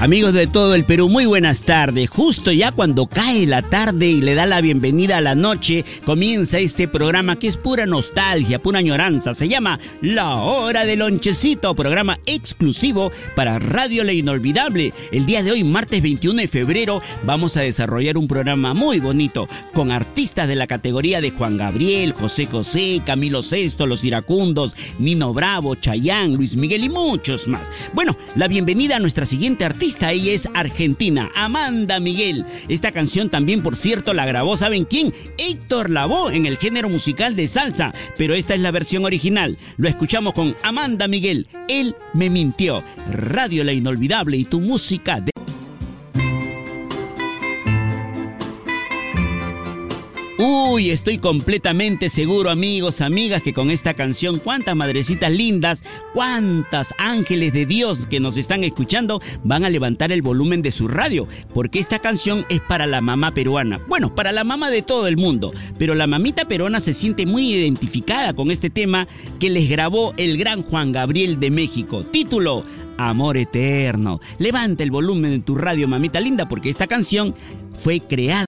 Amigos de todo el Perú, muy buenas tardes. Justo ya cuando cae la tarde y le da la bienvenida a la noche, comienza este programa que es pura nostalgia, pura añoranza. Se llama La Hora del Lonchecito, programa exclusivo para Radio La Inolvidable. El día de hoy, martes 21 de febrero, vamos a desarrollar un programa muy bonito con artistas de la categoría de Juan Gabriel, José José, Camilo Sesto, Los Iracundos, Nino Bravo, Chayán, Luis Miguel y muchos más. Bueno, la bienvenida a nuestra siguiente artista ella es argentina, Amanda Miguel. Esta canción también, por cierto, la grabó, ¿saben quién? Héctor Lavoe en el género musical de salsa, pero esta es la versión original. Lo escuchamos con Amanda Miguel. Él me mintió. Radio La Inolvidable y tu música de... Uy, estoy completamente seguro, amigos, amigas, que con esta canción, cuántas madrecitas lindas, cuántas ángeles de Dios que nos están escuchando van a levantar el volumen de su radio, porque esta canción es para la mamá peruana. Bueno, para la mamá de todo el mundo, pero la mamita peruana se siente muy identificada con este tema que les grabó el gran Juan Gabriel de México. Título, Amor Eterno. Levanta el volumen de tu radio, mamita linda, porque esta canción fue creada.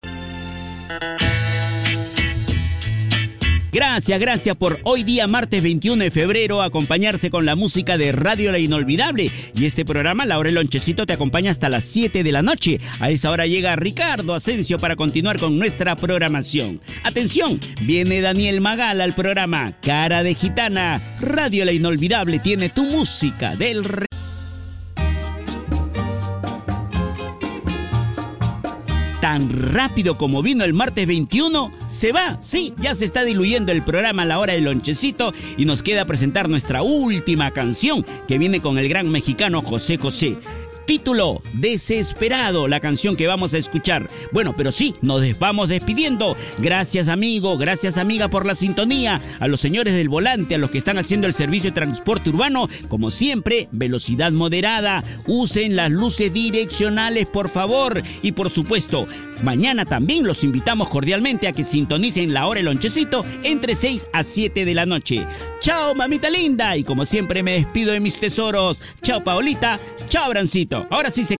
Gracias, gracias por hoy día, martes 21 de febrero, acompañarse con la música de Radio La Inolvidable. Y este programa, La Hora Lonchecito, te acompaña hasta las 7 de la noche. A esa hora llega Ricardo Asensio para continuar con nuestra programación. Atención, viene Daniel Magal al programa Cara de Gitana. Radio La Inolvidable tiene tu música del tan rápido como vino el martes 21, se va. Sí, ya se está diluyendo el programa a la hora del lonchecito y nos queda presentar nuestra última canción que viene con el gran mexicano José José. Título, Desesperado, la canción que vamos a escuchar. Bueno, pero sí, nos vamos despidiendo. Gracias amigo, gracias amiga por la sintonía. A los señores del volante, a los que están haciendo el servicio de transporte urbano, como siempre, velocidad moderada. Usen las luces direccionales, por favor. Y por supuesto, mañana también los invitamos cordialmente a que sintonicen la hora el lonchecito entre 6 a 7 de la noche. Chao, mamita linda. Y como siempre me despido de mis tesoros. Chao, Paolita. Chao, Brancito. Ahora sí se